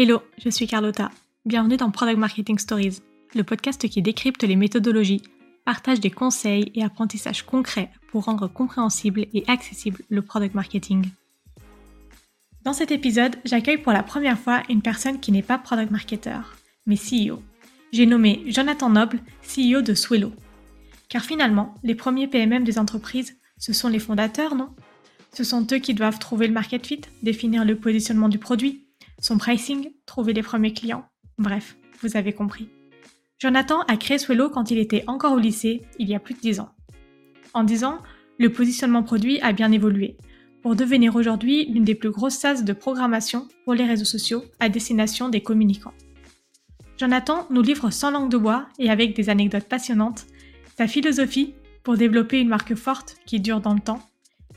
Hello, je suis Carlotta. Bienvenue dans Product Marketing Stories, le podcast qui décrypte les méthodologies, partage des conseils et apprentissages concrets pour rendre compréhensible et accessible le product marketing. Dans cet épisode, j'accueille pour la première fois une personne qui n'est pas product marketer, mais CEO. J'ai nommé Jonathan Noble, CEO de Swello. Car finalement, les premiers PMM des entreprises, ce sont les fondateurs, non? Ce sont eux qui doivent trouver le market fit, définir le positionnement du produit, son pricing, trouver les premiers clients. Bref, vous avez compris. Jonathan a créé Swello quand il était encore au lycée, il y a plus de 10 ans. En 10 ans, le positionnement produit a bien évolué, pour devenir aujourd'hui l'une des plus grosses SaaS de programmation pour les réseaux sociaux à destination des communicants. Jonathan nous livre sans langue de bois et avec des anecdotes passionnantes sa philosophie pour développer une marque forte qui dure dans le temps,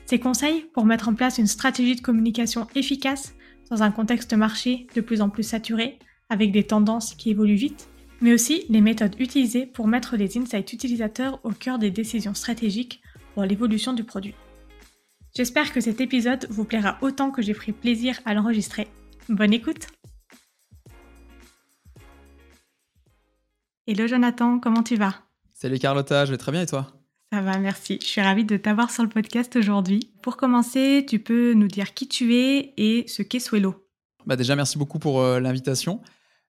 ses conseils pour mettre en place une stratégie de communication efficace dans un contexte marché de plus en plus saturé, avec des tendances qui évoluent vite, mais aussi les méthodes utilisées pour mettre les insights utilisateurs au cœur des décisions stratégiques pour l'évolution du produit. J'espère que cet épisode vous plaira autant que j'ai pris plaisir à l'enregistrer. Bonne écoute Hello Jonathan, comment tu vas? Salut Carlotta, je vais très bien et toi? Ça va, merci. Je suis ravie de t'avoir sur le podcast aujourd'hui. Pour commencer, tu peux nous dire qui tu es et ce qu'est Swello. Bah déjà, merci beaucoup pour euh, l'invitation.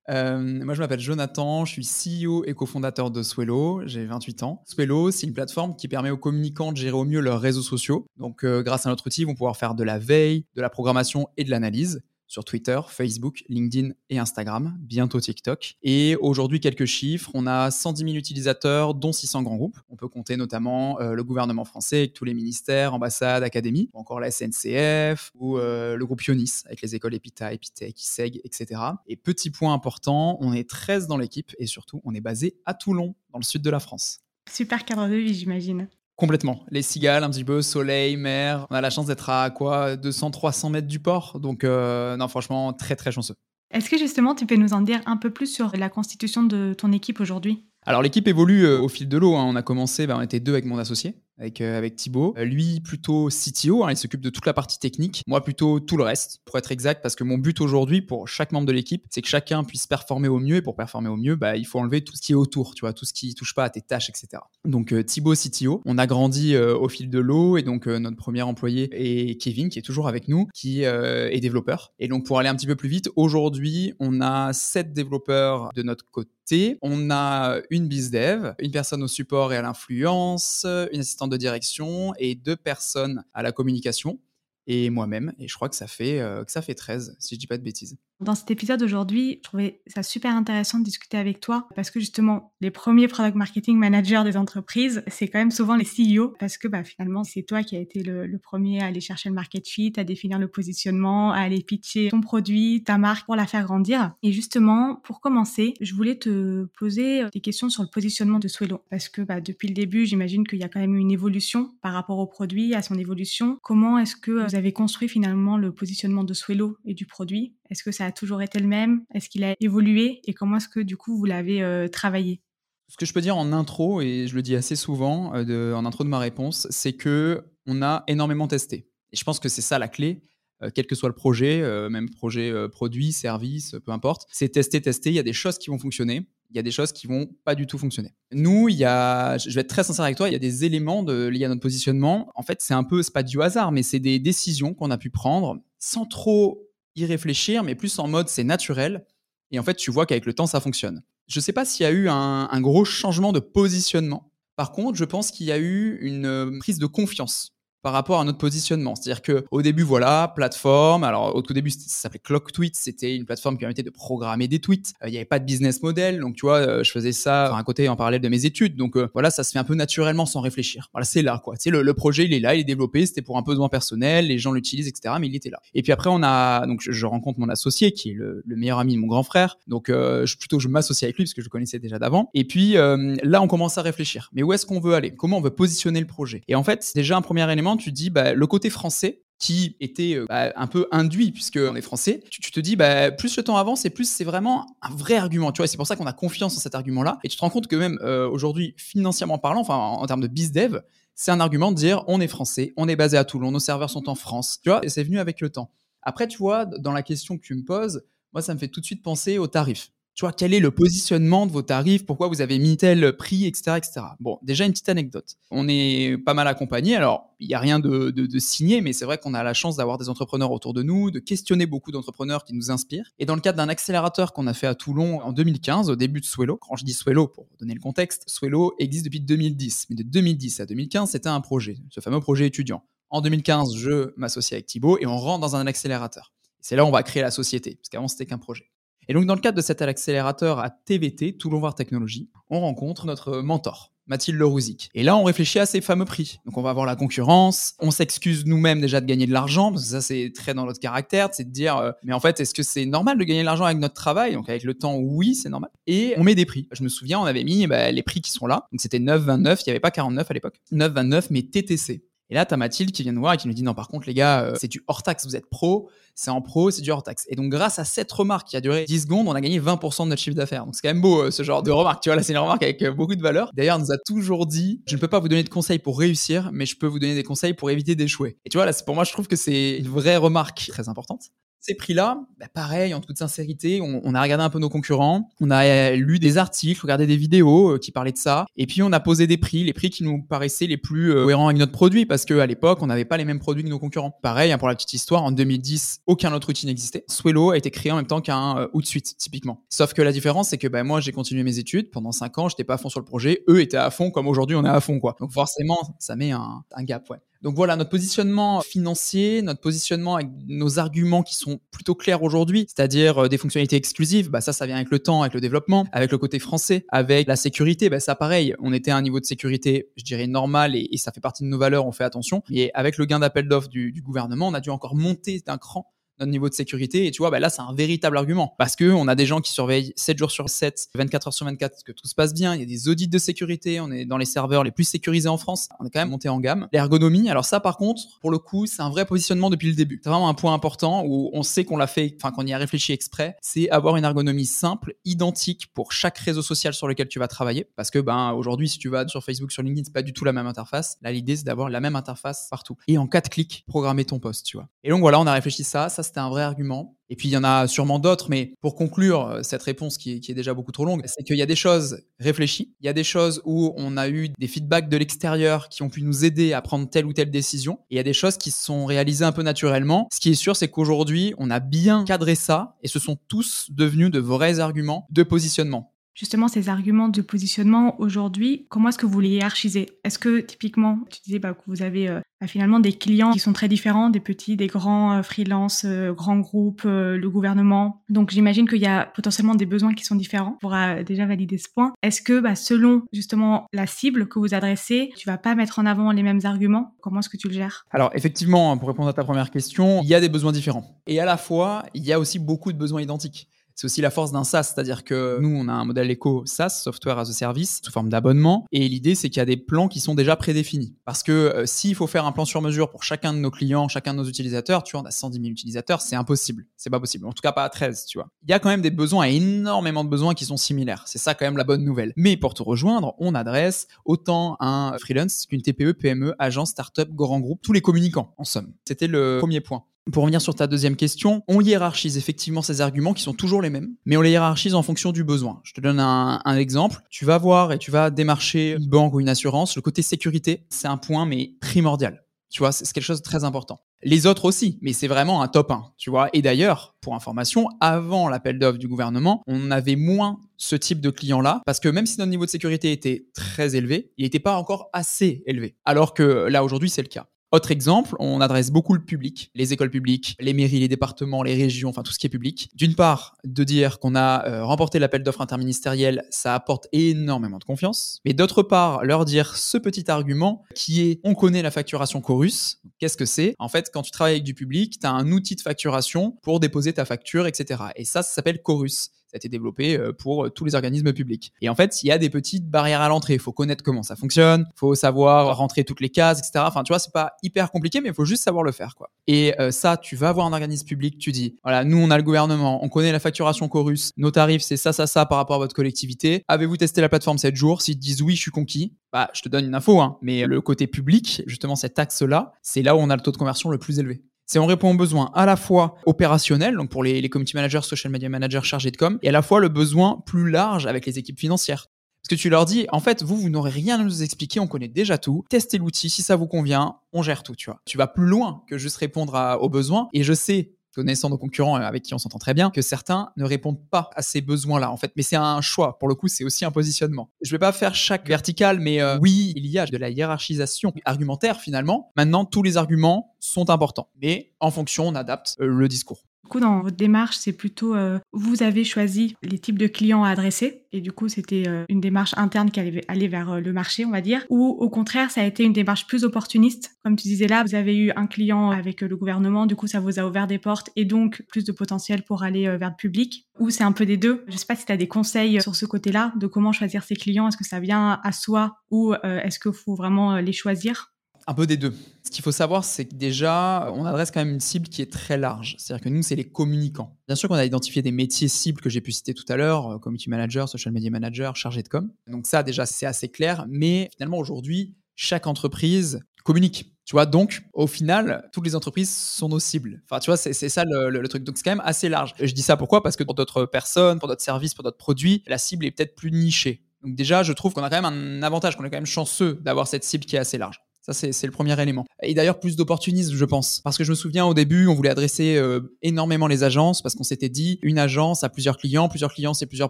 Euh, moi, je m'appelle Jonathan, je suis CEO et cofondateur de Swello, j'ai 28 ans. Swello, c'est une plateforme qui permet aux communicants de gérer au mieux leurs réseaux sociaux. Donc, euh, grâce à notre outil, ils vont pouvoir faire de la veille, de la programmation et de l'analyse sur Twitter, Facebook, LinkedIn et Instagram, bientôt TikTok. Et aujourd'hui, quelques chiffres. On a 110 000 utilisateurs, dont 600 grands groupes. On peut compter notamment euh, le gouvernement français avec tous les ministères, ambassades, académies, ou encore la SNCF ou euh, le groupe Ionis avec les écoles Epita, Epitech, ISEG, etc. Et petit point important, on est 13 dans l'équipe et surtout, on est basé à Toulon, dans le sud de la France. Super cadre de vie, j'imagine. Complètement. Les cigales, un petit peu, soleil, mer. On a la chance d'être à quoi 200, 300 mètres du port. Donc, euh, non, franchement, très, très chanceux. Est-ce que justement, tu peux nous en dire un peu plus sur la constitution de ton équipe aujourd'hui? Alors l'équipe évolue euh, au fil de l'eau. Hein. On a commencé, bah, on était deux avec mon associé, avec, euh, avec Thibaut. Euh, lui plutôt CTO, hein, il s'occupe de toute la partie technique. Moi plutôt tout le reste, pour être exact, parce que mon but aujourd'hui pour chaque membre de l'équipe, c'est que chacun puisse performer au mieux. Et pour performer au mieux, bah, il faut enlever tout ce qui est autour, tu vois, tout ce qui touche pas à tes tâches, etc. Donc Thibaut CTO, on a grandi au fil de l'eau et donc notre premier employé est Kevin qui est toujours avec nous, qui est développeur. Et donc pour aller un petit peu plus vite, aujourd'hui on a sept développeurs de notre côté on a une bizdev, une personne au support et à l'influence, une assistante de direction et deux personnes à la communication et moi-même. Et je crois que ça fait, euh, que ça fait 13, si je dis pas de bêtises. Dans cet épisode aujourd'hui, je trouvais ça super intéressant de discuter avec toi parce que justement, les premiers product marketing managers des entreprises, c'est quand même souvent les CEO parce que bah, finalement, c'est toi qui as été le, premier à aller chercher le market fit, à définir le positionnement, à aller pitcher ton produit, ta marque pour la faire grandir. Et justement, pour commencer, je voulais te poser des questions sur le positionnement de Swello parce que bah, depuis le début, j'imagine qu'il y a quand même eu une évolution par rapport au produit, à son évolution. Comment est-ce que vous avez construit finalement le positionnement de Swello et du produit? Est-ce que ça a toujours été le même? Est-ce qu'il a évolué? Et comment est-ce que du coup vous l'avez euh, travaillé? Ce que je peux dire en intro, et je le dis assez souvent euh, en intro de ma réponse, c'est que on a énormément testé. Et je pense que c'est ça la clé. Euh, quel que soit le projet, même projet produit, service, peu importe, c'est tester, tester. Il y a des choses qui vont fonctionner, il y a des choses qui vont pas du tout fonctionner. Nous, il y a, je vais être très sincère avec toi, il y a des éléments de, liés à notre positionnement. En fait, c'est un peu, c'est pas du hasard, mais c'est des décisions qu'on a pu prendre sans trop y réfléchir, mais plus en mode c'est naturel. Et en fait, tu vois qu'avec le temps, ça fonctionne. Je ne sais pas s'il y a eu un, un, gros changement de positionnement. Par contre, je pense qu'il y a eu une euh, prise de confiance par rapport à notre positionnement. C'est-à-dire que au début, voilà, plateforme. Alors au tout début, ça s'appelait Clock Tweets. C'était une plateforme qui permettait de programmer des tweets. Euh, il n'y avait pas de business model, donc tu vois, euh, je faisais ça à côté en parallèle de mes études. Donc euh, voilà, ça se fait un peu naturellement sans réfléchir. Voilà, c'est là quoi. Tu sais, le, projet, il est là, il est développé. C'était pour un besoin personnel, les gens l'utilisent, etc. Mais il était là. Et puis après, on a donc je, rencontre mon associé qui est le, meilleur ami de mon grand frère. Donc je, plutôt je m'associe avec lui parce que je le connaissais déjà d'avant. Et puis là, on commence à réfléchir. Mais où est-ce qu'on veut aller? Comment on veut positionner le projet? Et en fait, déjà un premier élément tu dis, bah, le côté français, qui était euh, bah, un peu induit puisque on est français, tu, te dis bah, plus le temps avance et plus c'est vraiment un vrai argument. Tu vois, c'est pour ça qu'on a confiance en cet argument-là. Et tu te rends compte que même euh, aujourd'hui, financièrement parlant, enfin en, termes de bizdev, c'est un argument de dire on est français, on est basé à Toulon, nos serveurs sont en France. Tu vois, et c'est venu avec le temps. Après, tu vois, dans la question que tu me poses, moi, ça me fait tout de suite penser aux tarifs. Tu vois, quel est le positionnement de vos tarifs? Pourquoi vous avez mis tel prix, etc., etc. Bon, déjà une petite anecdote. On est pas mal accompagné. Alors, il n'y a rien de, de, signé, mais c'est vrai qu'on a la chance d'avoir des entrepreneurs autour de nous, de questionner beaucoup d'entrepreneurs qui nous inspirent. Et dans le cadre d'un accélérateur qu'on a fait à Toulon en 2015, au début de Swello, quand je dis Swello, pour donner le contexte, Swello existe depuis 2010. Mais de 2010 à 2015, c'était un projet, ce fameux projet étudiant. En 2015, je m'associe avec Thibaut et on rentre dans un accélérateur. C'est là où on va créer la société, parce qu'avant, c'était qu'un projet. Et donc, dans le cadre de cet accélérateur à TVT, Toulon Voir Technologie, on rencontre notre mentor, Mathilde Lerouzic. Et là, on réfléchit à ces fameux prix. Donc, on va voir la concurrence. On s'excuse nous-mêmes déjà de gagner de l'argent, parce que ça, c'est très dans notre caractère, c'est de dire, euh, mais en fait, est-ce que c'est normal de gagner de l'argent avec notre travail? Donc, avec le temps, oui, c'est normal. Et on met des prix. Je me souviens, on avait mis bah, les prix qui sont là. Donc, c'était 9,29. Il n'y avait pas 49 à l'époque. 9,29, mais TTC. Et là, tu as Mathilde qui vient nous voir et qui nous dit non, par contre, les gars, euh, c'est du hors taxe, vous êtes pro, c'est en pro, c'est du hors taxe. Et donc, grâce à cette remarque qui a duré 10 secondes, on a gagné 20% de notre chiffre d'affaires. Donc, c'est quand même beau euh, ce genre de remarque. Tu vois, là, c'est une remarque avec euh, beaucoup de valeur. D'ailleurs, nous a toujours dit je ne peux pas vous donner de conseils pour réussir, mais je peux vous donner des conseils pour éviter d'échouer. Et tu vois, là, pour moi, je trouve que c'est une vraie remarque très importante. Ces prix-là, bah, pareil, en toute sincérité, on, a regardé un peu nos concurrents, on a euh, lu des articles, regardé des vidéos euh, qui parlaient de ça, et puis on a posé des prix, les prix qui nous paraissaient les plus euh, cohérents avec notre produit, parce qu'à l'époque, on n'avait pas les mêmes produits que nos concurrents. Pareil, hein, pour la petite histoire, en 2010, aucun autre outil n'existait. Swello a été créé en même temps qu'un Outsuite, typiquement. Sauf que la différence, c'est que bah, moi, j'ai continué mes études pendant 5 ans, j'étais pas à fond sur le projet, eux étaient à fond, comme aujourd'hui on est à fond, quoi. Donc forcément, ça met un, un gap, ouais. Donc voilà, notre positionnement financier, notre positionnement avec nos arguments qui sont plutôt clairs aujourd'hui, c'est-à-dire euh, des fonctionnalités exclusives, bah ça, ça vient avec le temps, avec le développement, avec le côté français, avec la sécurité, bah ça pareil, on était à un niveau de sécurité, je dirais normal et, ça fait partie de nos valeurs, on fait attention. Et avec le gain d'appel d'offres du, du gouvernement, on a dû encore monter d'un cran notre niveau de sécurité. Et tu vois, bah là, c'est un véritable argument. Parce que on a des gens qui surveillent 7 jours sur 7, 24 heures sur 24, que tout se passe bien. Il y a des audits de sécurité. On est dans les serveurs les plus sécurisés en France. On est quand même monté en gamme. L'ergonomie, alors ça, par contre, pour le coup, c'est un vrai positionnement depuis le début. C'est vraiment un point important où on sait qu'on l'a fait, enfin, qu'on y a réfléchi exprès. C'est avoir une ergonomie simple, identique pour chaque réseau social sur lequel tu vas travailler. Parce que, ben, aujourd'hui, si tu vas sur Facebook, sur LinkedIn, c'est pas du tout la même interface. Là, l'idée, c'est d'avoir la même interface partout. Et en quatre clics, programmer ton poste, tu vois. Et donc, voilà, on a réfléchi ça. Ça, c'était un vrai argument. Et puis il y en a sûrement d'autres, mais pour conclure euh, cette réponse qui est, déjà beaucoup trop longue, c'est qu'il y a des choses réfléchies, il y a des choses où on a eu des feedbacks de l'extérieur qui ont pu nous aider à prendre telle ou telle décision, et il y a des choses qui se sont réalisées un peu naturellement. Ce qui est sûr, c'est qu'aujourd'hui, on a bien cadré ça, et ce sont tous devenus de vrais arguments de positionnement justement ces arguments de positionnement aujourd'hui, comment est-ce que vous les hiérarchisez? Est-ce que typiquement, tu disais bah, que vous avez euh, bah, finalement des clients qui sont très différents, des petits, des grands euh, freelance, euh, grands groupes, le gouvernement? Donc j'imagine qu'il y a potentiellement des besoins qui sont différents. On pourra déjà valider ce point. Est-ce que bah, selon justement la cible que vous adressez, tu vas pas mettre en avant les mêmes arguments? Comment est-ce que tu le gères? Alors effectivement, pour répondre à ta première question, il y a des besoins différents. Et à la fois, il y a aussi beaucoup de besoins identiques. C'est aussi la force d'un SaaS, c'est-à-dire que nous, on a un modèle éco SaaS, Software as a Service, sous forme d'abonnement. Et l'idée, c'est qu'il y a des plans qui sont déjà prédéfinis. Parce que euh, s'il faut faire un plan sur mesure pour chacun de nos clients, chacun de nos utilisateurs, tu vois, on a 110 000 utilisateurs, c'est impossible. C'est pas possible. En tout cas, pas à 13, tu vois. Il y a quand même des besoins, énormément de besoins qui sont similaires. C'est ça quand même la bonne nouvelle. Mais pour te rejoindre, on adresse autant un freelance qu'une TPE, PME, agence, startup, grand groupe, tous les communicants, en somme. C'était le premier point. Pour revenir sur ta deuxième question, on hiérarchise effectivement ces arguments qui sont toujours les mêmes, mais on les hiérarchise en fonction du besoin. Je te donne un, exemple. Tu vas voir et tu vas démarcher une banque ou une assurance. Le côté sécurité, c'est un point mais primordial. Tu vois, c'est quelque chose de très important. Les autres aussi, mais c'est vraiment un top 1, tu vois. Et d'ailleurs, pour information, avant l'appel d'offres du gouvernement, on avait moins ce type de clients-là, parce que même si notre niveau de sécurité était très élevé, il n'était pas encore assez élevé. Alors que là, aujourd'hui, c'est le cas. Autre exemple, on adresse beaucoup le public, les écoles publiques, les mairies, les départements, les régions, enfin tout ce qui est public. D'une part, de dire qu'on a euh, remporté l'appel d'offres interministériel, ça apporte énormément de confiance. Mais d'autre part, leur dire ce petit argument qui est on connaît la facturation Chorus. Qu'est-ce que c'est? En fait, quand tu travailles avec du public, tu as un outil de facturation pour déposer ta facture, etc. Et ça, ça s'appelle Chorus a été développé euh, pour euh, tous les organismes publics. Et en fait, il y a des petites barrières à l'entrée. Il faut connaître comment ça fonctionne, il faut savoir rentrer toutes les cases, etc. Enfin, tu vois, c'est pas hyper compliqué, mais il faut juste savoir le faire, quoi. Et euh, ça, tu vas voir un organisme public, tu dis, voilà, nous, on a le gouvernement, on connaît la facturation Chorus, nos tarifs, c'est ça, ça, ça par rapport à votre collectivité. Avez-vous testé la plateforme 7 jours? S'ils te disent oui, je suis conquis, bah, je te donne une info, hein, mais le côté public, justement, cet axe-là, c'est là où on a le taux de conversion le plus élevé. C'est on répond aux besoins à la fois opérationnels, donc pour les, community managers, social media managers chargés de com, et à la fois le besoin plus large avec les équipes financières. Parce que tu leur dis, en fait, vous, vous n'aurez rien à nous expliquer, on connaît déjà tout. Testez l'outil, si ça vous convient, on gère tout, tu vois. Tu vas plus loin que juste répondre aux besoins. Et je sais, connaissant nos concurrents avec qui on s'entend très bien, que certains ne répondent pas à ces besoins-là, en fait. Mais c'est un choix. Pour le coup, c'est aussi un positionnement. Je vais pas faire chaque verticale, mais euh, oui, il y a de la hiérarchisation argumentaire, finalement. Maintenant, tous les arguments sont importants. Mais en fonction, on adapte euh, le discours. Du coup, dans votre démarche, c'est plutôt euh, vous avez choisi les types de clients à adresser et du coup, c'était euh, une démarche interne qui allait aller vers euh, le marché, on va dire, ou au contraire, ça a été une démarche plus opportuniste. Comme tu disais là, vous avez eu un client avec le gouvernement, du coup, ça vous a ouvert des portes et donc plus de potentiel pour aller vers le public, ou c'est un peu des deux. Je sais pas si tu as des conseils sur ce côté-là de comment choisir ses clients. Est-ce que ça vient à soi ou est-ce qu'il faut vraiment les choisir? Un peu des deux. Ce qu'il faut savoir, c'est que déjà, on adresse quand même une cible qui est très large. C'est-à-dire que nous, c'est les communicants. Bien sûr qu'on a identifié des métiers cibles que j'ai pu citer tout à l'heure, euh, community manager, social media manager, chargé de com. Donc ça, déjà, c'est assez clair. Mais finalement, aujourd'hui, chaque entreprise communique. Tu vois, donc au final, toutes les entreprises sont nos cibles. Enfin, tu vois, c'est ça le, truc. Donc c'est quand même assez large. Je dis ça pourquoi? Parce que pour d'autres personnes, pour d'autres services, pour d'autres produits, la cible est peut-être plus nichée. Donc déjà, je trouve qu'on a quand même un avantage, qu'on est quand même chanceux d'avoir cette cible qui est assez large. Ça, c'est le premier élément. Et d'ailleurs, plus d'opportunisme, je pense. Parce que je me souviens au début, on voulait adresser euh, énormément les agences parce qu'on s'était dit, une agence a plusieurs clients, plusieurs clients, c'est plusieurs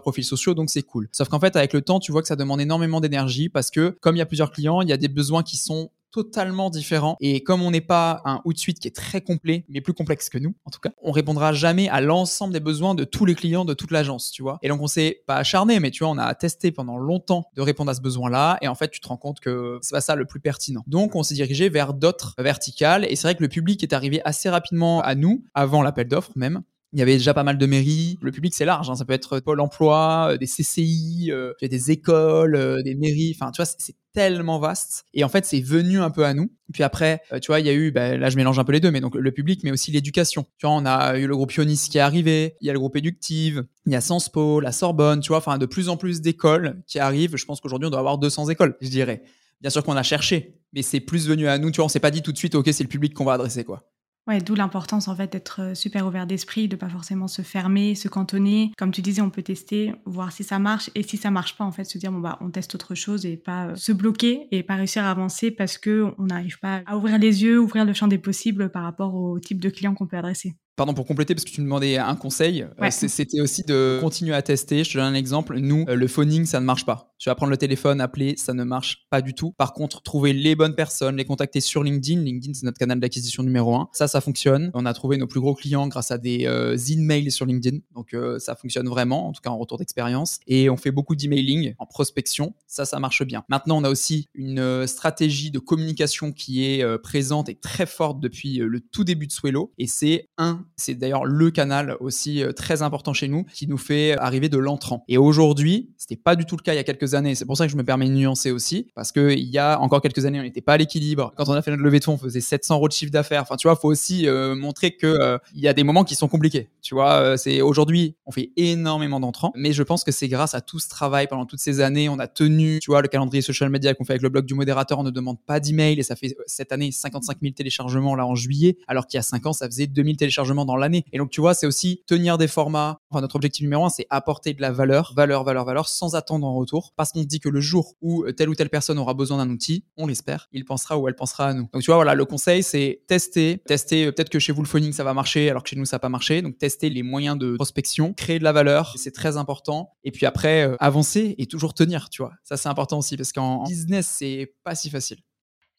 profils sociaux, donc c'est cool. Sauf qu'en fait, avec le temps, tu vois que ça demande énormément d'énergie parce que comme il y a plusieurs clients, il y a des besoins qui sont totalement différent. Et comme on n'est pas un Hootsuite qui est très complet, mais plus complexe que nous, en tout cas, on répondra jamais à l'ensemble des besoins de tous les clients de toute l'agence, tu vois. Et donc on s'est pas acharné, mais tu vois, on a testé pendant longtemps de répondre à ce besoin-là. Et en fait, tu te rends compte que c'est pas ça le plus pertinent. Donc on s'est dirigé vers d'autres verticales. Et c'est vrai que le public est arrivé assez rapidement à nous, avant l'appel d'offres même. Il y avait déjà pas mal de mairies. Le public, c'est large. Hein. Ça peut être Pôle emploi, euh, des CCI, euh, des écoles, euh, des mairies. Enfin, tu vois, c'est tellement vaste. Et en fait, c'est venu un peu à nous. Puis après, tu vois, il y a eu, bah, là, je mélange un peu les deux, mais donc le public, mais aussi l'éducation. Tu vois, on a eu le groupe Ionis qui est arrivé. Il y a le groupe Éductive. Il y a Sciences Po, la Sorbonne. Tu vois, enfin, de plus en plus d'écoles qui arrivent. Je pense qu'aujourd'hui, on doit avoir 200 écoles, je dirais. Bien sûr qu'on a cherché, mais c'est plus venu à nous. Tu vois, on s'est pas dit tout de suite, OK, c'est le public qu'on va adresser, quoi. Ouais, d'où l'importance en fait d'être euh, super ouvert d'esprit, de pas forcément se fermer, se cantonner. Comme tu disais, on peut tester, voir si ça marche et si ça marche pas en fait, se dire bon bah on teste autre chose et pas euh, se bloquer et pas réussir à avancer parce que on n'arrive pas à ouvrir les yeux, ouvrir le champ des possibles par rapport au type de client qu'on peut adresser. Pardon pour compléter parce que tu me demandais un conseil. Euh, c'était aussi de continuer à tester. Je te donne un exemple. Nous, euh, le phoning, ça ne marche pas. Tu vas prendre le téléphone, appeler, ça ne marche pas du tout. Par contre, trouver les bonnes personnes, les contacter sur LinkedIn. LinkedIn, c'est notre canal d'acquisition numéro un. Ça, ça fonctionne. On a trouvé nos plus gros clients grâce à des euh, emails sur LinkedIn. Donc, ça fonctionne vraiment, en tout cas en retour d'expérience. Et on fait beaucoup d'emailing en prospection. Ça, ça marche bien. Maintenant, on a aussi une stratégie de communication qui est présente et très forte depuis le tout début de Swello. Et c'est un c'est d'ailleurs le canal aussi euh, très important chez nous qui nous fait arriver de l'entrant. Et aujourd'hui, c'était pas du tout le cas il y a quelques années. C'est pour ça que je me permets de nuancer aussi, parce qu'il y a encore quelques années, on n'était pas à l'équilibre. Quand on a fait notre levée de fonds, on faisait 700 euros de chiffre d'affaires. Enfin, tu vois, faut aussi euh, montrer que euh, il y a des moments qui sont compliqués. Tu vois, c'est aujourd'hui, on fait énormément d'entrants, mais je pense que c'est grâce à tout ce travail pendant toutes ces années, on a tenu, tu vois, le calendrier social media qu'on fait avec le blog du modérateur, on ne demande pas d'email et ça fait cette année 55 000 téléchargements là en juillet, alors qu'il y a 5 ans, ça faisait 2000 téléchargements dans l'année. Et donc, tu vois, c'est aussi tenir des formats. Enfin, notre objectif numéro un, c'est apporter de la valeur, valeur, valeur, valeur, sans attendre en retour. Parce qu'on se dit que le jour où telle ou telle personne aura besoin d'un outil, on l'espère, il pensera ou elle pensera à nous. Donc, tu vois, voilà, le conseil, c'est tester, tester. Peut-être que chez vous, le phoning, ça va marcher, alors que chez nous, ça n'a pas marché. Donc, tester les moyens de prospection, créer de la valeur, c'est très important. Et puis après, euh, avancer et toujours tenir, tu vois. Ça, c'est important aussi parce qu'en business, c'est pas si facile.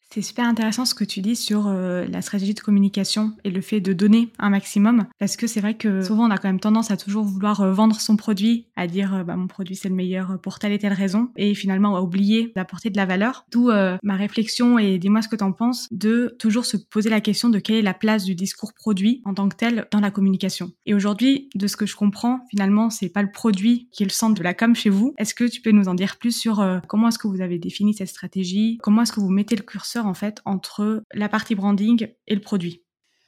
C'est super intéressant ce que tu dis sur euh, la stratégie de communication et le fait de donner un maximum parce que c'est vrai que souvent on a quand même tendance à toujours vouloir euh, vendre son produit, à dire euh, bah, mon produit c'est le meilleur pour telle et telle raison et finalement à oublier d'apporter de la valeur. D'où ma réflexion et dis-moi ce que tu en penses de toujours se poser la question de quelle est la place du discours produit en tant que tel dans la communication. Et aujourd'hui, de ce que je comprends, finalement c'est pas le produit qui est le centre de la com chez vous. Est-ce que tu peux nous en dire plus sur comment est-ce que vous avez défini cette stratégie, comment est-ce que vous mettez le curseur en fait entre la partie branding et le produit?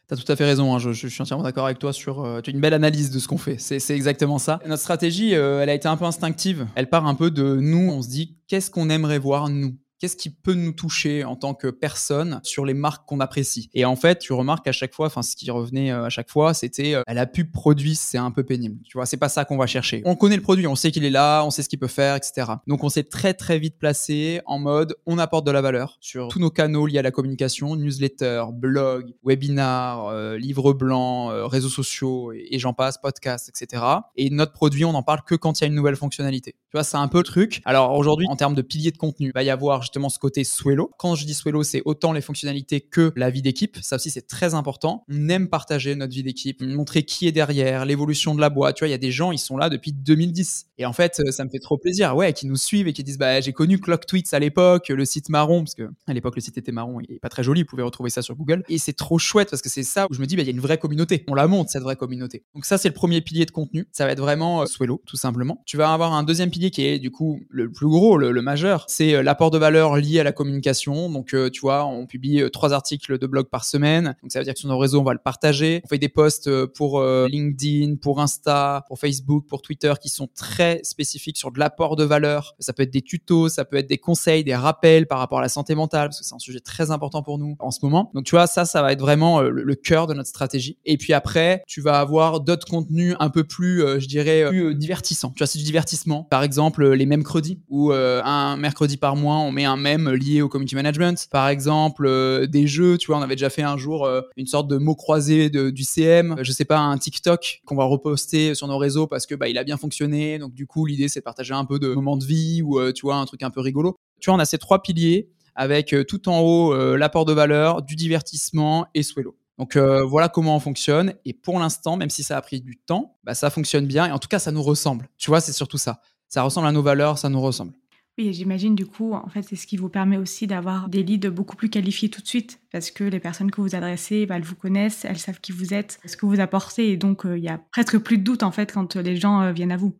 Tu as tout à fait raison, hein. je, suis entièrement d'accord avec toi sur euh, une belle analyse de ce qu'on fait. C'est exactement ça. Notre stratégie, euh, elle a été un peu instinctive. Elle part un peu de nous, on se dit qu'est-ce qu'on aimerait voir nous? Qu'est-ce qui peut nous toucher en tant que personne sur les marques qu'on apprécie? Et en fait, tu remarques à chaque fois, enfin, ce qui revenait euh, à chaque fois, c'était euh, la pub produit, c'est un peu pénible. Tu vois, c'est pas ça qu'on va chercher. On connaît le produit, on sait qu'il est là, on sait ce qu'il peut faire, etc. Donc, on s'est très très vite placé en mode, on apporte de la valeur sur tous nos canaux liés à la communication, newsletter, blog, webinar, euh, livre blanc, réseaux sociaux et, et j'en passe, podcast, etc. Et notre produit, on n'en parle que quand il y a une nouvelle fonctionnalité. Tu vois, c'est un peu le truc. Alors aujourd'hui, en termes de piliers de contenu, il va y avoir justement ce côté Swello. Quand je dis Swello, c'est autant les fonctionnalités que la vie d'équipe. Ça aussi, c'est très important. On aime partager notre vie d'équipe, montrer qui est derrière, l'évolution de la boîte. Tu vois, il y a des gens, ils sont là depuis 2010. Et en fait, ça me fait trop plaisir, ouais, qui nous suivent et qui disent, bah, j'ai connu Clock Tweets à l'époque, le site marron, parce que à l'époque, le site était marron, est pas très joli, vous pouvez retrouver ça sur Google. Et c'est trop chouette parce que c'est ça où je me dis, bah, il y a une vraie communauté. On la monte, cette vraie communauté. Donc ça, c'est le premier pilier de contenu. Ça va être vraiment euh, Swello, tout simplement. Tu vas avoir un deuxième pilier qui est, du coup, le plus gros, le, majeur. C'est euh, l'apport de valeur lié à la communication. Donc, euh, tu vois, on publie trois articles de blog par semaine. Donc, ça veut dire que sur nos réseaux, on va le partager. On fait des posts pour LinkedIn, pour Insta, pour Facebook, pour Twitter qui sont très spécifiques sur de l'apport de valeur. Ça peut être des tutos, ça peut être des conseils, des rappels par rapport à la santé mentale, parce que c'est un sujet très important pour nous en ce moment. Donc tu vois, ça, ça va être vraiment euh, le, cœur de notre stratégie. Et puis après, tu vas avoir d'autres contenus un peu plus, euh, je dirais, euh, plus divertissants. Tu vois, c'est du divertissement. Par exemple, les mercredis, où un mercredi par mois, on met un lié au community management. Par exemple, des jeux, tu vois, on avait déjà fait un jour une sorte de mot croisé du CM. Je sais pas, un TikTok qu'on va reposter sur nos réseaux parce que bah, il a bien fonctionné. Donc du coup, l'idée c'est de partager un peu de moments de vie ou tu vois un truc un peu rigolo. Tu vois, on a ces trois piliers avec euh, tout en haut euh, l'apport de valeur, du divertissement et Swello. Donc euh, voilà comment on fonctionne. Et pour l'instant, même si ça a pris du temps, bah, ça fonctionne bien. Et en tout cas, ça nous ressemble. Tu vois, c'est surtout ça. Ça ressemble à nos valeurs, ça nous ressemble. Oui, j'imagine du coup, en fait, c'est ce qui vous permet aussi d'avoir des leads beaucoup plus qualifiés tout de suite, parce que les personnes que vous adressez, bah, elles vous connaissent, elles savent qui vous êtes, ce que vous apportez, et donc il y a presque plus de doute en fait quand les gens viennent à vous.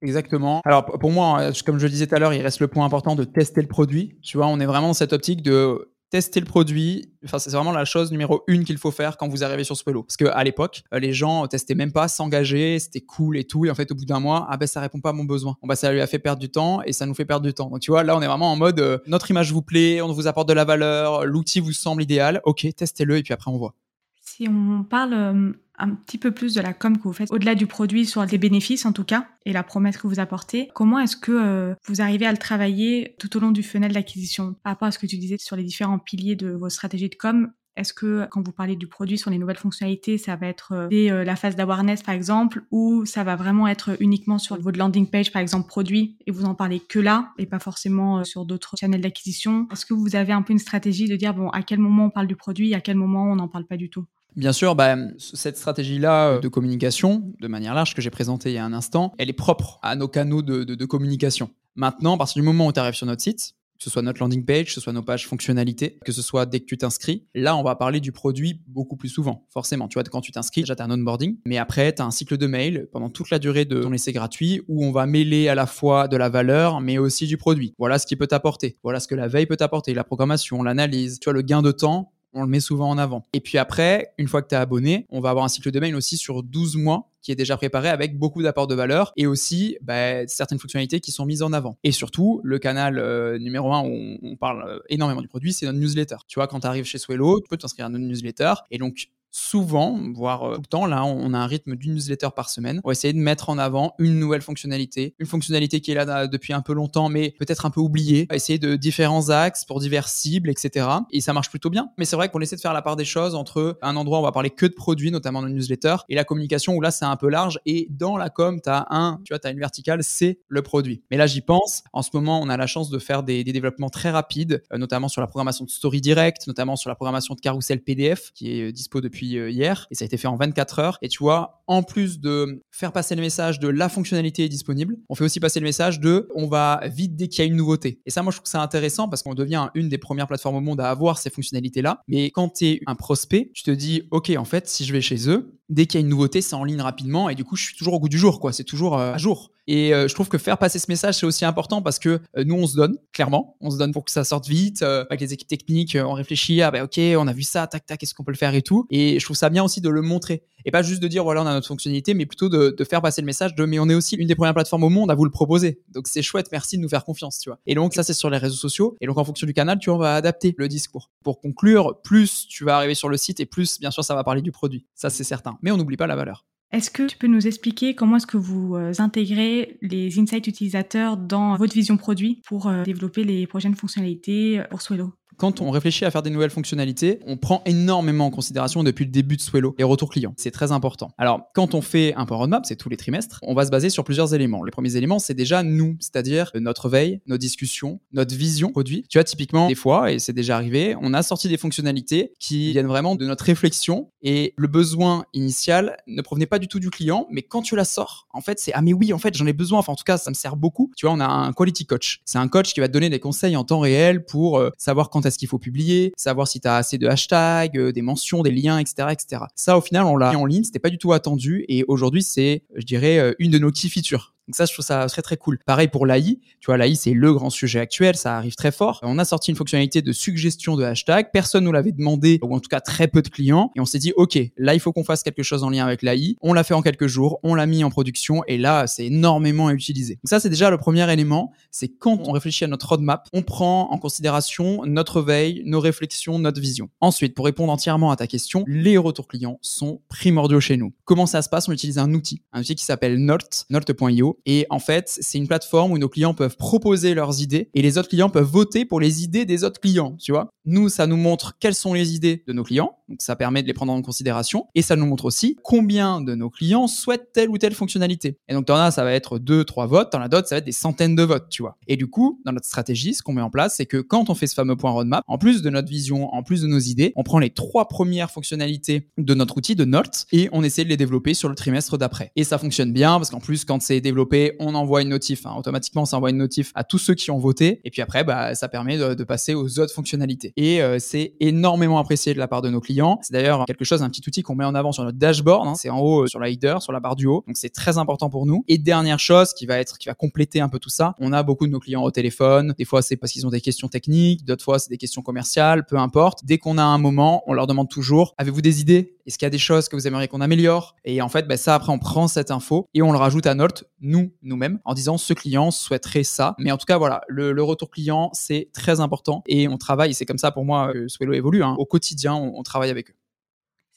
Exactement. Alors pour moi, comme je le disais tout à l'heure, il reste le point important de tester le produit. Tu vois, on est vraiment dans cette optique de tester le produit. C'est vraiment la chose numéro une qu'il faut faire quand vous arrivez sur Swello. Parce qu'à l'époque, euh, les gens testaient même pas, s'engager, c'était cool et tout. Et en fait, au bout d'un mois, ah ben ça répond pas à mon besoin. Bah, ça lui a fait perdre du temps et ça nous fait perdre du temps. Donc tu vois, là, on est vraiment en mode euh, notre image vous plaît, on vous apporte de la valeur, l'outil vous semble idéal. Ok, testez-le et puis après on voit. Si on parle euh, un petit peu plus de la com que vous faites, au-delà du produit, sur les bénéfices en tout cas, et la promesse que vous apportez, comment est-ce que euh, vous arrivez à le travailler tout au long du funnel d'acquisition? Par rapport à ce que tu disais sur les différents piliers de vos stratégies de com, est-ce que quand vous parlez du produit sur les nouvelles fonctionnalités, ça va être euh, euh, la phase d'awareness par exemple, ou ça va vraiment être uniquement sur votre landing page par exemple produit et vous en parlez que là et pas forcément sur d'autres channels d'acquisition? Est-ce que vous avez un peu une stratégie de dire bon à quel moment on parle du produit, à quel moment on n'en parle pas du tout? Bien sûr, bah, cette stratégie-là euh, de communication, de manière large, que j'ai présentée il y a un instant, elle est propre à nos canaux de, communication. Maintenant, à partir du moment où tu arrives sur notre site, que ce soit notre landing page, que ce soit nos pages fonctionnalités, que ce soit dès que tu t'inscris, là, on va parler du produit beaucoup plus souvent, forcément. Tu vois, quand tu t'inscris, déjà, tu un onboarding, mais après, tu as un cycle de mail pendant toute la durée de ton essai gratuit où on va mêler à la fois de la valeur, mais aussi du produit. Voilà ce qui peut t'apporter. Voilà ce que la veille peut t'apporter, la programmation, l'analyse, tu vois, le gain de temps on le met souvent en avant. Et puis après, une fois que tu es abonné, on va avoir un cycle de mail aussi sur 12 mois qui est déjà préparé avec beaucoup d'apports de valeur et aussi bah, certaines fonctionnalités qui sont mises en avant. Et surtout, le canal euh, numéro un où on, parle euh, énormément du produit, c'est notre newsletter. Tu vois, quand tu arrives chez Swello, tu peux t'inscrire à notre newsletter et donc souvent, voire euh, tout le temps, là, on a un rythme d'une newsletter par semaine. On va essayer de mettre en avant une nouvelle fonctionnalité, une fonctionnalité qui est là depuis un peu longtemps, mais peut-être un peu oubliée. On va essayer de différents axes pour diverses cibles, etc. Et ça marche plutôt bien. Mais c'est vrai qu'on essaie de faire la part des choses entre un endroit où on va parler que de produits, notamment dans une newsletter, et la communication où là, c'est un peu large. Et dans la com, tu as un, tu vois, as une verticale, c'est le produit. Mais là, j'y pense. En ce moment, on a la chance de faire des, développements très rapides, euh, notamment sur la programmation de story direct, notamment sur la programmation de carousel PDF, qui est euh, dispo depuis euh, hier et ça a été fait en 24 heures. Et tu vois, en plus de faire passer le message de la fonctionnalité est disponible, on fait aussi passer le message de on va vite dès qu'il y a une nouveauté. Et ça, moi, je trouve que c'est intéressant parce qu'on devient une des premières plateformes au monde à avoir ces fonctionnalités-là. Mais quand tu es un prospect, tu te dis, OK, en fait, si je vais chez eux, Dès qu'il y a une nouveauté, c'est en ligne rapidement et du coup, je suis toujours au goût du jour, quoi. C'est toujours euh, à jour. Et euh, je trouve que faire passer ce message, c'est aussi important parce que euh, nous, on se donne, clairement. On se donne pour que ça sorte vite. avec les équipes techniques, on réfléchit, ah ben ok, on a vu ça, tac, tac, est-ce qu'on peut le faire et tout. Et je trouve ça bien aussi de le montrer. Et pas juste de dire, voilà, on a notre fonctionnalité, mais plutôt de, de faire passer le message de, mais on est aussi une des premières plateformes au monde à vous le proposer. Donc c'est chouette, merci de nous faire confiance, tu vois. Et donc ça, c'est sur les réseaux sociaux. Et donc en fonction du canal, tu vois, on va adapter le discours. Pour conclure, plus tu vas arriver sur le site et plus, bien sûr, ça va parler du produit. Ça, c'est certain. Mais on n'oublie pas la valeur. Est-ce que tu peux nous expliquer comment est-ce que vous euh, intégrez les insights utilisateurs dans votre vision produit pour euh, développer les prochaines fonctionnalités pour Swello? Quand on réfléchit à faire des nouvelles fonctionnalités, on prend énormément en considération depuis le début de Swello les retours clients. C'est très important. Alors, quand on fait un point roadmap, c'est tous les trimestres, on va se baser sur plusieurs éléments. Les premiers éléments, c'est déjà nous, c'est-à-dire notre veille, nos discussions, notre vision produit. Tu vois, typiquement, des fois, et c'est déjà arrivé, on a sorti des fonctionnalités qui viennent vraiment de notre réflexion et le besoin initial ne provenait pas du tout du client, mais quand tu la sors, en fait, c'est ah mais oui, en fait, j'en ai besoin. Enfin, en tout cas, ça me sert beaucoup. Tu vois, on a un quality coach. C'est un coach qui va te donner des conseils en temps réel pour euh, savoir quand est-ce qu'il faut publier, savoir si tu as assez de hashtags, euh, des mentions, des liens, etc., etc. Ça, au final, on l'a en ligne, c'était pas du tout attendu et aujourd'hui, c'est, je dirais, euh, une de nos key features. Donc ça, je trouve ça très très cool. Pareil pour l'AI. Tu vois, l'AI, c'est le grand sujet actuel. Ça arrive très fort. On a sorti une fonctionnalité de suggestion de hashtag. Personne nous l'avait demandé, ou en tout cas très peu de clients. Et on s'est dit, OK, là, il faut qu'on fasse quelque chose en lien avec l'AI. On l'a fait en quelques jours. On l'a mis en production. Et là, c'est énormément utilisé. Donc ça, c'est déjà le premier élément. C'est quand on réfléchit à notre roadmap, on prend en considération notre veille, nos réflexions, notre vision. Ensuite, pour répondre entièrement à ta question, les retours clients sont primordiaux chez nous. Comment ça se passe? On utilise un outil, un outil qui s'appelle Note, et en fait, c'est une plateforme où nos clients peuvent proposer leurs idées et les autres clients peuvent voter pour les idées des autres clients, tu vois. Nous, ça nous montre quelles sont les idées de nos clients, donc ça permet de les prendre en considération et ça nous montre aussi combien de nos clients souhaitent telle ou telle fonctionnalité. Et donc dans là, ça va être deux, trois votes, dans la d'autres, ça va être des centaines de votes, tu vois. Et du coup, dans notre stratégie, ce qu'on met en place, c'est que quand on fait ce fameux point roadmap, en plus de notre vision, en plus de nos idées, on prend les trois premières fonctionnalités de notre outil de Note et on essaie de les développer sur le trimestre d'après. Et ça fonctionne bien parce qu'en plus, quand c'est développé, on envoie une notif, hein. automatiquement ça envoie une notif à tous ceux qui ont voté, et puis après bah, ça permet de, passer aux autres fonctionnalités. Et euh, c'est énormément apprécié de la part de nos clients. C'est d'ailleurs quelque chose, un petit outil qu'on met en avant sur notre dashboard, hein. c'est en haut euh, sur la header, sur la barre du haut, donc c'est très important pour nous. Et dernière chose qui va être, qui va compléter un peu tout ça, on a beaucoup de nos clients au téléphone, des fois c'est parce qu'ils ont des questions techniques, d'autres fois c'est des questions commerciales, peu importe. Dès qu'on a un moment, on leur demande toujours, avez-vous des idées? Est-ce qu'il y a des choses que vous aimeriez qu'on améliore? Et en fait, bah, ça, après, on prend cette info et on le rajoute à Note, nous, nous-mêmes, en disant ce client souhaiterait ça. Mais en tout cas, voilà, le, retour client, c'est très important et on travaille. C'est comme ça pour moi que Swello évolue. Hein. Au quotidien, on, travaille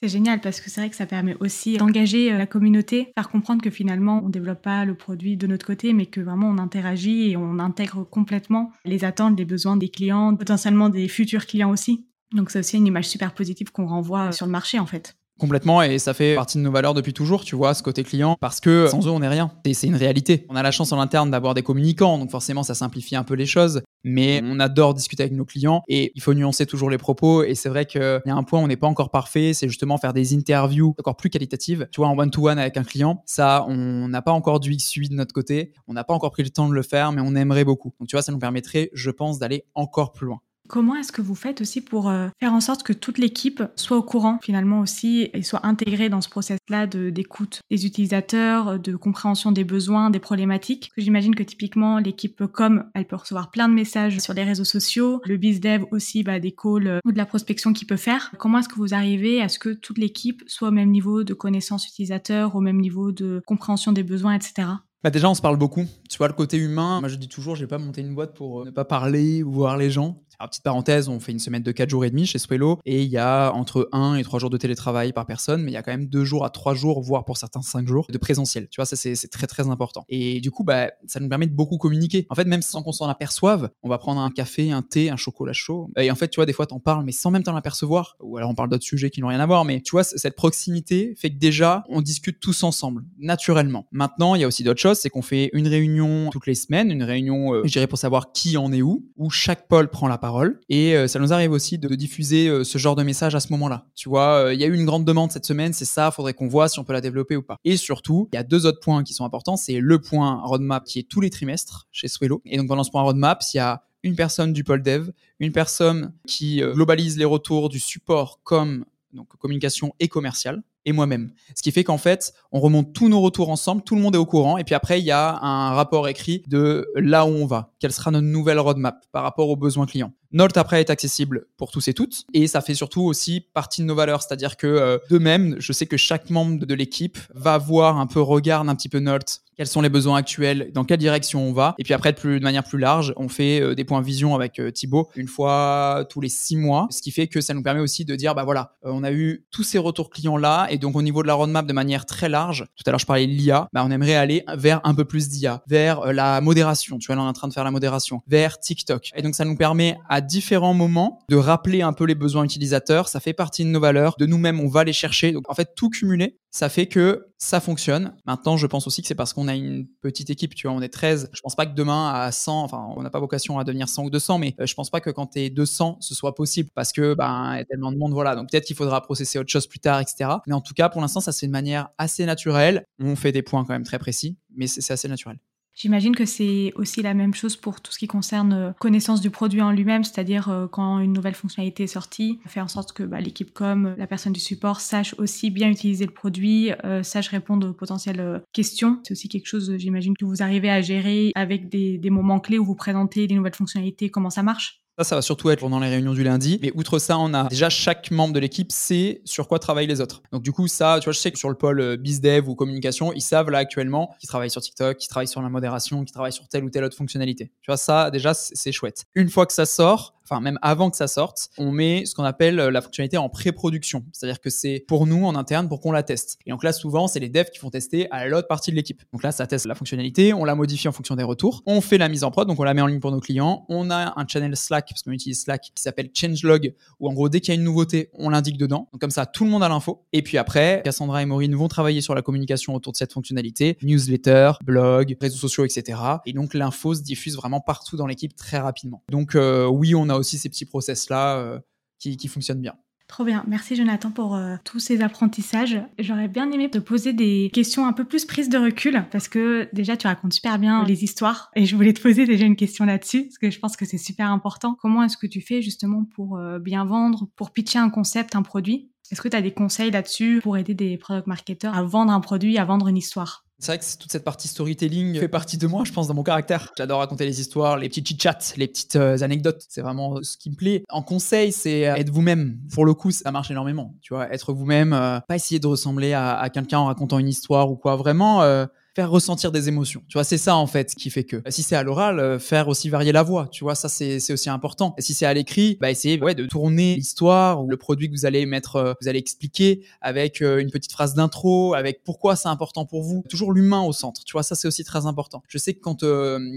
C'est génial parce que c'est vrai que ça permet aussi d'engager euh, la communauté, faire comprendre que finalement on ne développe pas le produit de notre côté, mais que vraiment on interagit et on intègre complètement les attentes, les besoins des clients, potentiellement des futurs clients aussi. Donc c'est aussi une image super positive qu'on renvoie sur le marché en fait. Complètement, et ça fait partie de nos valeurs depuis toujours, tu vois, ce côté client, parce que sans eux, on n'est rien. C'est une réalité. On a la chance en interne d'avoir des communicants, donc forcément, ça simplifie un peu les choses. Mais on adore discuter avec nos clients et il faut nuancer toujours les propos. Et c'est vrai qu'il y a un point où on n'est pas encore parfait, c'est justement faire des interviews encore plus qualitatives. Tu vois, en one-to-one avec un client, ça, on n'a pas encore du XUI de notre côté. On n'a pas encore pris le temps de le faire, mais on aimerait beaucoup. Donc, tu vois, ça nous permettrait, je pense, d'aller encore plus loin. Comment est-ce que vous faites aussi pour euh, faire en sorte que toute l'équipe soit au courant finalement aussi et soit intégrée dans ce process-là d'écoute des utilisateurs, de compréhension des besoins, des problématiques? J'imagine que typiquement l'équipe com, elle peut recevoir plein de messages sur les réseaux sociaux, le bizdev aussi bah, des calls euh, ou de la prospection qu'il peut faire. Comment est-ce que vous arrivez à ce que toute l'équipe soit au même niveau de connaissance utilisateur, au même niveau de compréhension des besoins, etc. Bah déjà, on se parle beaucoup. Tu vois, le côté humain, moi je dis toujours, je vais pas monter une boîte pour euh, ne pas parler ou voir les gens. Alors, petite parenthèse, on fait une semaine de 4 jours et demi chez Swello et il y a entre 1 et 3 jours de télétravail par personne, mais il y a quand même 2 jours à 3 jours, voire pour certains 5 jours de présentiel. Tu vois, ça c'est très très important. Et du coup, bah, ça nous permet de beaucoup communiquer. En fait, même sans qu'on s'en aperçoive, on va prendre un café, un thé, un chocolat chaud. Et en fait, tu vois, des fois, t'en parles, mais sans même t'en apercevoir. Ou alors on parle d'autres sujets qui n'ont rien à voir, mais tu vois, cette proximité fait que déjà, on discute tous ensemble, naturellement. Maintenant, il y a aussi d'autres choses, c'est qu'on fait une réunion toutes les semaines, une réunion, euh, je dirais, pour savoir qui en est où, où chaque pôle prend la parole. Et euh, ça nous arrive aussi de, diffuser euh, ce genre de message à ce moment-là. Tu vois, euh, il y a eu une grande demande cette semaine, c'est ça, faudrait qu'on voit si on peut la développer ou pas. Et surtout, il y a deux autres points qui sont importants. C'est le point roadmap qui est tous les trimestres chez Swello. Et donc pendant ce point roadmap, il y a une personne du pôle dev, une personne qui globalise les retours du support comme donc communication et commerciale. Et moi-même. Ce qui fait qu'en fait, on remonte tous nos retours ensemble, tout le monde est au courant, et puis après, il y a un rapport écrit de là où on va, quelle sera notre nouvelle roadmap par rapport aux besoins clients. Note après est accessible pour tous et toutes et ça fait surtout aussi partie de nos valeurs, c'est-à-dire que euh, de même, je sais que chaque membre de l'équipe va voir un peu, regarde un petit peu Note, quels sont les besoins actuels, dans quelle direction on va et puis après de manière plus large, on fait euh, des points vision avec euh, Thibaut une fois tous les six mois, ce qui fait que ça nous permet aussi de dire bah voilà, on a eu tous ces retours clients là et donc au niveau de la roadmap de manière très large, tout à l'heure je parlais de l'IA, bah on aimerait aller vers un peu plus d'IA, vers la modération, tu vois là on est en train de faire la modération, vers TikTok et donc ça nous permet à différents moments de rappeler un peu les besoins utilisateurs. Ça fait partie de nos valeurs. De nous-mêmes, on va les chercher. Donc, en fait, tout cumulé, ça fait que ça fonctionne. Maintenant, je pense aussi que c'est parce qu'on a une petite équipe, tu vois, on est 13. Je pense pas que demain à 100, enfin, on n'a pas vocation à devenir 100 ou 200, mais euh, je pense pas que quand tu es 200, ce soit possible parce que, ben, il y a tellement de monde, voilà. Donc, peut-être qu'il faudra processer autre chose plus tard, etc. Mais en tout cas, pour l'instant, ça c'est de manière assez naturelle. On fait des points quand même très précis, mais c'est assez naturel. J'imagine que c'est aussi la même chose pour tout ce qui concerne euh, connaissance du produit en lui-même, c'est-à-dire euh, quand une nouvelle fonctionnalité est sortie, faire en sorte que bah, l'équipe com, la personne du support sache aussi bien utiliser le produit, euh, sache répondre aux potentielles questions. C'est aussi quelque chose, j'imagine, que vous arrivez à gérer avec des, des moments clés où vous présentez les nouvelles fonctionnalités, comment ça marche. Ça, va surtout être pendant les réunions du lundi. Mais outre ça, on a déjà chaque membre de l'équipe sait sur quoi travaillent les autres. Donc du coup, ça, tu vois, je sais que sur le pôle euh, bizdev ou communication, ils savent là actuellement qu'ils travaillent sur TikTok, qu'ils travaillent sur la modération, qu'ils travaillent sur telle ou telle autre fonctionnalité. Tu vois, ça, déjà, c'est chouette. Une fois que ça sort, enfin même avant que ça sorte, on met ce qu'on appelle euh, la fonctionnalité en pré-production. C'est-à-dire que c'est pour nous en interne pour qu'on la teste. Et donc là, souvent, c'est les devs qui font tester à l'autre partie de l'équipe. Donc là, ça teste la fonctionnalité, on la modifie en fonction des retours, on fait la mise en prod, donc on la met en ligne pour nos clients, on a un channel Slack, parce qu'on utilise Slack, qui s'appelle Changelog, où en gros, dès qu'il y a une nouveauté, on l'indique dedans. Donc comme ça, tout le monde a l'info. Et puis après, Cassandra et Maureen vont travailler sur la communication autour de cette fonctionnalité, newsletter, blog, réseaux sociaux, etc. Et donc l'info se diffuse vraiment partout dans l'équipe très rapidement. Donc euh, oui, on a aussi ces petits process là euh, qui, qui fonctionne bien. Trop bien. Merci Jonathan pour euh, tous ces apprentissages. J'aurais bien aimé te poser des questions un peu plus prises de recul parce que déjà tu racontes super bien les histoires et je voulais te poser déjà une question là-dessus parce que je pense que c'est super important. Comment est-ce que tu fais justement pour euh, bien vendre, pour pitcher un concept, un produit? Est-ce que tu as des conseils là-dessus pour aider des product marketeurs à vendre un produit, à vendre une histoire? C'est vrai que toute cette partie storytelling fait partie de moi, je pense, dans mon caractère. J'adore raconter les histoires, les petits chit-chats, les petites euh, anecdotes. C'est vraiment ce qui me plaît. En conseil, c'est être vous-même. Pour le coup, ça marche énormément. Tu vois, être vous-même, euh, pas essayer de ressembler à, quelqu'un en racontant une histoire ou quoi. Vraiment, euh, faire ressentir des émotions. Tu vois, c'est ça en fait qui fait que. Si c'est à l'oral, euh, faire aussi varier la voix. Tu vois, ça c'est aussi important. Et si c'est à l'écrit, bah essayer ouais, de tourner l'histoire ou le produit que vous allez mettre, euh, vous allez expliquer avec euh, une petite phrase d'intro, avec pourquoi c'est important pour vous. Toujours l'humain au centre. Tu vois, ça c'est aussi très important. Je sais que quand il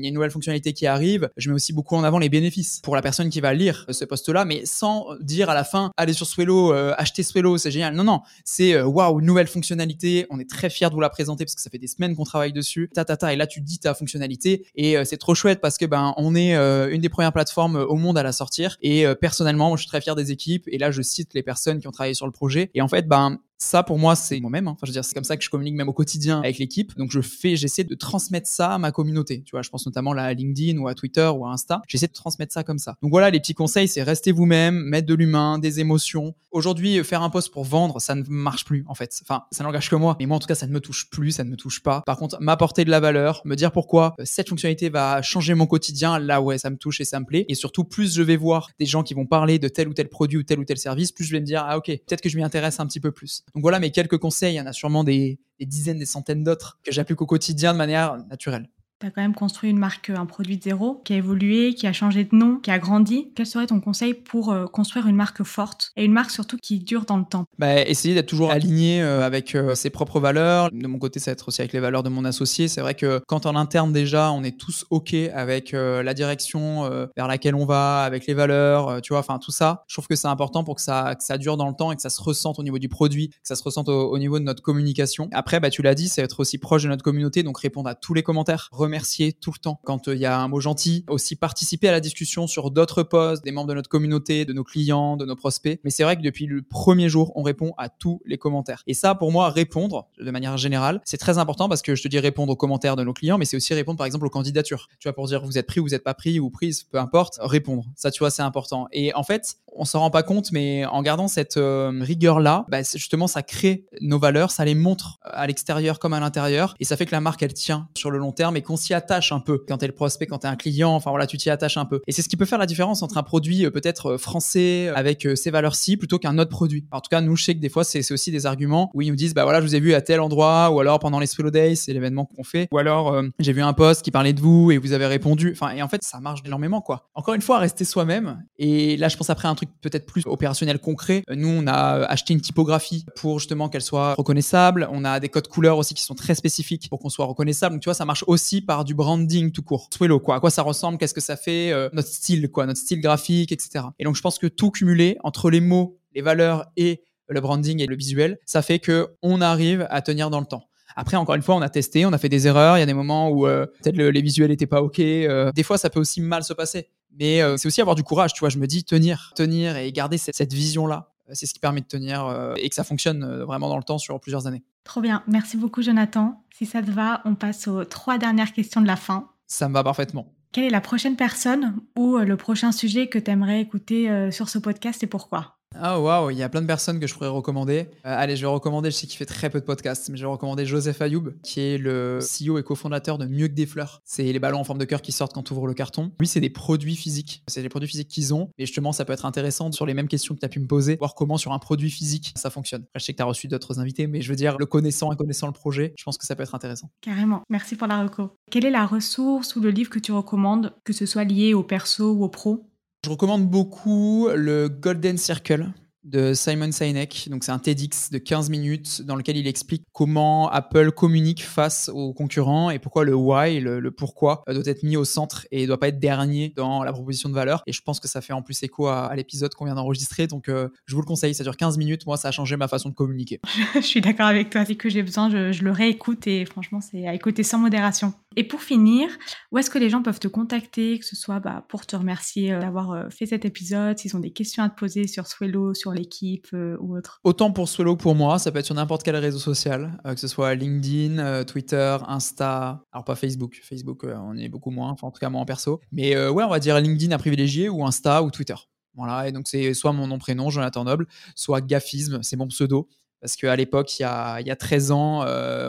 y a une nouvelle fonctionnalité qui arrive, je mets aussi beaucoup en avant les bénéfices pour la personne qui va lire ce poste-là, mais sans dire à la fin, allez sur Swello, achetez Swello, c'est génial. Non, non, c'est waouh, nouvelle fonctionnalité. On est très fiers de vous la présenter parce que ça fait des semaines qu'on travaille dessus, ta, ta, ta, et là tu dis ta fonctionnalité et euh, c'est trop chouette parce que ben on est euh, une des premières plateformes au monde à la sortir et euh, personnellement je suis très fier des équipes et là je cite les personnes qui ont travaillé sur le projet et en fait ben ça pour moi c'est moi-même hein. enfin je veux dire c'est comme ça que je communique même au quotidien avec l'équipe. Donc je fais j'essaie de transmettre ça à ma communauté. Tu vois je pense notamment à LinkedIn ou à Twitter ou à Insta. J'essaie de transmettre ça comme ça. Donc voilà les petits conseils c'est rester vous-même mettre de l'humain des émotions. Aujourd'hui faire un post pour vendre ça ne marche plus en fait. Enfin ça n'engage que moi mais moi en tout cas ça ne me touche plus ça ne me touche pas. Par contre m'apporter de la valeur me dire pourquoi euh, cette fonctionnalité va changer mon quotidien là ouais ça me touche et ça me plaît. Et surtout plus je vais voir des gens qui vont parler de tel ou tel produit ou tel ou tel service plus je vais me dire ah ok peut-être que je m'y intéresse un petit peu plus donc voilà mes quelques conseils. Il y en a sûrement des, dizaines, des centaines d'autres que j'applique au quotidien de manière naturelle tu as quand même construit une marque, un produit de zéro, qui a évolué, qui a changé de nom, qui a grandi. Quel serait ton conseil pour euh, construire une marque forte et une marque surtout qui dure dans le temps? Bah, Essayer d'être toujours aligné euh, avec euh, ses propres valeurs. De mon côté, ça va être aussi avec les valeurs de mon associé. C'est vrai que quand en interne déjà, on est tous OK avec la direction vers laquelle on va, avec les valeurs, tu vois, enfin tout ça, je trouve que c'est important pour que ça, que ça dure dans le temps et que ça se ressente au niveau du produit, que ça se ressente au, niveau de notre communication. Après, bah, tu l'as dit, c'est être aussi proche de notre communauté, donc répondre à tous les commentaires, remercier tout le temps quand euh, il y a un mot gentil, aussi participer à la discussion sur d'autres posts, des membres de notre communauté, de nos clients, de nos prospects. Mais c'est vrai que depuis le premier jour, on répond à tous les commentaires. Et ça, pour moi, répondre de manière générale, c'est très important parce que je te dis répondre aux commentaires de nos clients, mais c'est aussi répondre par exemple aux candidatures. Tu vois, pour dire vous êtes pris, vous n'êtes pas pris ou prise, peu importe, répondre. Ça, tu vois, c'est important. Et en fait, on s'en rend pas compte, mais en gardant cette euh, rigueur-là, bah, justement, ça crée nos valeurs, ça les montre à l'extérieur comme à l'intérieur, et ça fait que la marque, elle tient sur le long terme et qu'on s'y attache un peu quand t'es le prospect, quand t'es un client, enfin voilà, tu t'y attaches un peu. Et c'est ce qui peut faire la différence entre un produit euh, peut-être euh, français avec ses valeurs-ci plutôt qu'un autre produit. En tout cas, nous, je sais que des fois, c'est aussi des arguments où ils nous disent, bah voilà, je vous ai vu à tel endroit, ou alors pendant les Swallow Days, c'est l'événement qu'on fait, ou alors j'ai vu un post qui parlait de vous et vous avez répondu. Enfin, et en fait, ça marche énormément, quoi. Encore une fois, rester soi-même. Et là, je pense après un truc peut-être plus opérationnel concret. Nous, on a acheté une typographie pour justement qu'elle soit reconnaissable. On a des codes couleurs aussi qui sont très spécifiques pour qu'on soit reconnaissable. Donc, tu vois, ça marche aussi par du branding tout court. Swello, quoi. À quoi ça ressemble? Qu'est-ce que ça fait euh, Notre style, quoi. Notre style graphique, etc. Et donc, je pense que tout cumulé entre les mots, les valeurs et le branding et le visuel, ça fait que on arrive à tenir dans le temps. Après, encore une fois, on a testé, on a fait des erreurs. Il y a des moments où euh, peut-être les visuels n'étaient pas OK. Euh. des fois, ça peut aussi mal se passer. Mais euh, c'est aussi avoir du courage, tu vois. Je me dis tenir, tenir et garder cette, vision-là. C'est ce qui permet de tenir et que ça fonctionne vraiment dans le temps sur plusieurs années. Trop bien. Merci beaucoup, Jonathan. Si ça te va, on passe aux trois dernières questions de la fin. Ça me va parfaitement. Quelle est la prochaine personne ou le prochain sujet que tu aimerais écouter sur ce podcast et pourquoi? Ah waouh, il y a plein de personnes que je pourrais recommander. Euh, allez, je vais recommander, je sais qu'il fait très peu de podcasts, mais je vais recommander Joseph Ayoub, qui est le CEO et cofondateur de Mieux que des fleurs. C'est les ballons en forme de cœur qui sortent quand tu ouvres le carton. Lui, c'est des produits physiques. C'est des produits physiques qu'ils ont. Et justement, ça peut être intéressant sur les mêmes questions que tu as pu me poser, voir comment sur un produit physique ça fonctionne. Je sais que tu as reçu d'autres invités, mais je veux dire, le connaissant et connaissant le projet, je pense que ça peut être intéressant. Carrément. Merci pour la reco. Quelle est la ressource ou le livre que tu recommandes, que ce soit lié au perso ou au pro? Je recommande beaucoup le Golden Circle de Simon Sinek. Donc, c'est un TEDx de 15 minutes dans lequel il explique comment Apple communique face aux concurrents et pourquoi le why, le, pourquoi, euh, doit être mis au centre et ne doit pas être dernier dans la proposition de valeur. Et je pense que ça fait en plus écho à, l'épisode qu'on vient d'enregistrer. Donc, euh, je vous le conseille. Ça dure 15 minutes. Moi, ça a changé ma façon de communiquer. je suis d'accord avec toi. Dès que j'ai besoin, je, je, le réécoute et franchement, c'est à écouter sans modération. Et pour finir, où est-ce que les gens peuvent te contacter, que ce soit bah, pour te remercier euh, d'avoir fait cet épisode, s'ils ont des questions à te poser sur Swello, sur l'équipe euh, ou autre? Autant pour Swallow que pour moi, ça peut être sur n'importe quel réseau social, euh, que ce soit LinkedIn, euh, Twitter, Insta, alors pas Facebook. Facebook, on est beaucoup moins, en tout cas moi en perso. Mais ouais, on va dire LinkedIn à privilégier ou Insta ou Twitter. Voilà, et donc c'est soit mon nom prénom, Jonathan Noble, soit Gafisme, c'est mon pseudo. Parce qu'à l'époque, il y a, il y a 13 ans,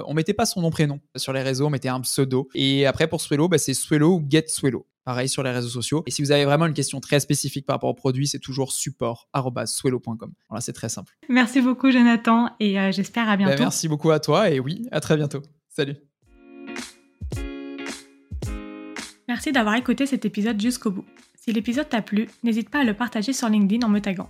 on mettait pas son nom prénom sur les réseaux, on mettait un pseudo. Et après, pour Swello, bah, c'est Swello ou Get Swello. Pareil sur les réseaux sociaux. Et si vous avez vraiment une question très spécifique par rapport au produit, c'est toujours support.swello.com. Voilà, c'est très simple. Merci beaucoup, Jonathan, et euh, j'espère à bientôt. Ben, merci beaucoup à toi, et oui, à très bientôt. Salut. Merci d'avoir écouté cet épisode jusqu'au bout. Si l'épisode t'a plu, n'hésite pas à le partager sur LinkedIn en me taguant.